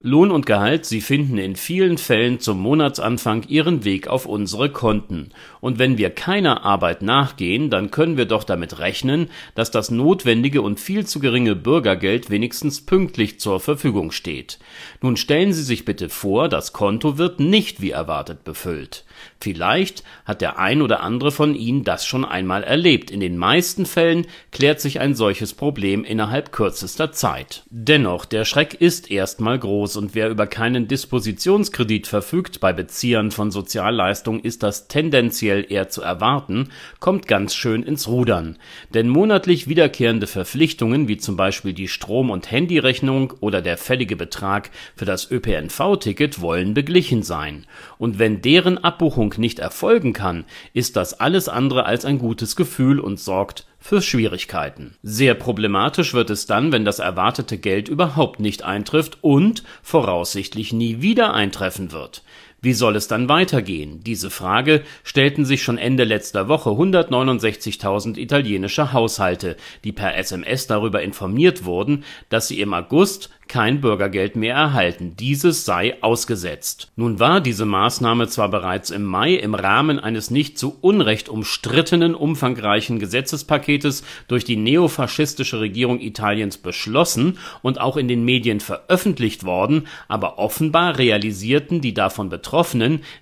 Lohn und Gehalt, sie finden in vielen Fällen zum Monatsanfang ihren Weg auf unsere Konten. Und wenn wir keiner Arbeit nachgehen, dann können wir doch damit rechnen, dass das notwendige und viel zu geringe Bürgergeld wenigstens pünktlich zur Verfügung steht. Nun stellen Sie sich bitte vor, das Konto wird nicht wie erwartet befüllt. Vielleicht hat der ein oder andere von Ihnen das schon einmal erlebt. In den meisten Fällen klärt sich ein solches Problem innerhalb kürzester Zeit. Dennoch, der Schreck ist erstmal groß und wer über keinen Dispositionskredit verfügt bei Beziehern von Sozialleistungen ist das tendenziell eher zu erwarten, kommt ganz schön ins Rudern. Denn monatlich wiederkehrende Verpflichtungen wie zum Beispiel die Strom- und Handyrechnung oder der fällige Betrag für das ÖPNV-Ticket wollen beglichen sein. Und wenn deren Abbuchung Buchung nicht erfolgen kann, ist das alles andere als ein gutes Gefühl und sorgt für Schwierigkeiten. Sehr problematisch wird es dann, wenn das erwartete Geld überhaupt nicht eintrifft und voraussichtlich nie wieder eintreffen wird. Wie soll es dann weitergehen? Diese Frage stellten sich schon Ende letzter Woche 169.000 italienische Haushalte, die per SMS darüber informiert wurden, dass sie im August kein Bürgergeld mehr erhalten, dieses sei ausgesetzt. Nun war diese Maßnahme zwar bereits im Mai im Rahmen eines nicht zu Unrecht umstrittenen umfangreichen Gesetzespaketes durch die neofaschistische Regierung Italiens beschlossen und auch in den Medien veröffentlicht worden, aber offenbar realisierten die davon Betroffenen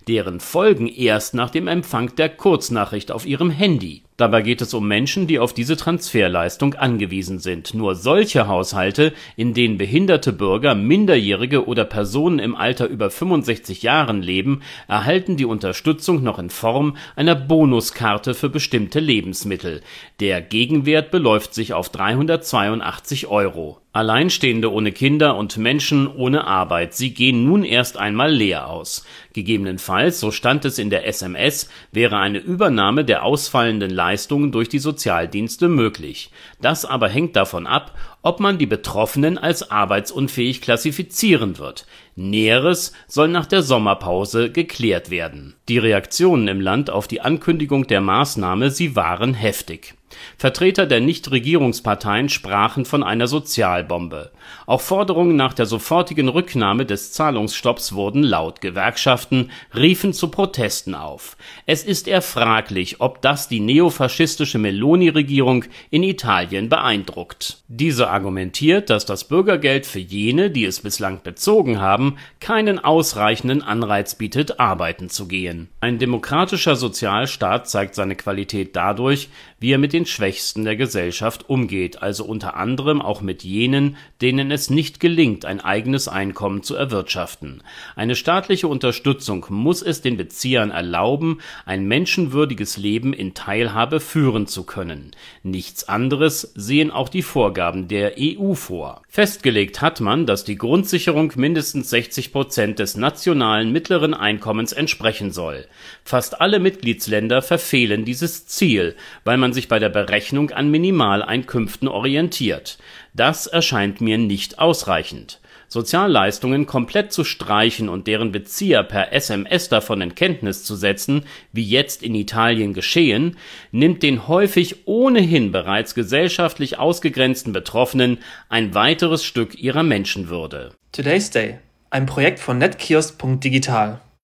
deren Folgen erst nach dem Empfang der Kurznachricht auf ihrem Handy Dabei geht es um Menschen, die auf diese Transferleistung angewiesen sind. Nur solche Haushalte, in denen behinderte Bürger, Minderjährige oder Personen im Alter über 65 Jahren leben, erhalten die Unterstützung noch in Form einer Bonuskarte für bestimmte Lebensmittel. Der Gegenwert beläuft sich auf 382 Euro. Alleinstehende ohne Kinder und Menschen ohne Arbeit, sie gehen nun erst einmal leer aus. Gegebenenfalls, so stand es in der SMS, wäre eine Übernahme der ausfallenden Leistungen durch die Sozialdienste möglich. Das aber hängt davon ab, ob man die Betroffenen als arbeitsunfähig klassifizieren wird. Näheres soll nach der Sommerpause geklärt werden. Die Reaktionen im Land auf die Ankündigung der Maßnahme, sie waren heftig. Vertreter der Nichtregierungsparteien sprachen von einer Sozialbombe. Auch Forderungen nach der sofortigen Rücknahme des Zahlungsstopps wurden laut. Gewerkschaften riefen zu Protesten auf. Es ist eher fraglich, ob das die neofaschistische Meloni-Regierung in Italien beeindruckt. Diese argumentiert, dass das Bürgergeld für jene, die es bislang bezogen haben, keinen ausreichenden Anreiz bietet, arbeiten zu gehen. Ein demokratischer Sozialstaat zeigt seine Qualität dadurch, wie er mit den Schwächsten der Gesellschaft umgeht, also unter anderem auch mit jenen, denen es nicht gelingt, ein eigenes Einkommen zu erwirtschaften. Eine staatliche Unterstützung muss es den Beziehern erlauben, ein menschenwürdiges Leben in Teilhabe führen zu können. Nichts anderes sehen auch die Vorgaben der EU vor. Festgelegt hat man, dass die Grundsicherung mindestens 60 Prozent des nationalen mittleren Einkommens entsprechen soll. Fast alle Mitgliedsländer verfehlen dieses Ziel, weil man sich bei der Berechnung an Minimaleinkünften orientiert. Das erscheint mir nicht ausreichend. Sozialleistungen komplett zu streichen und deren Bezieher per SMS davon in Kenntnis zu setzen, wie jetzt in Italien geschehen, nimmt den häufig ohnehin bereits gesellschaftlich ausgegrenzten Betroffenen ein weiteres Stück ihrer Menschenwürde. Today's Day, ein Projekt von netkiosk.digital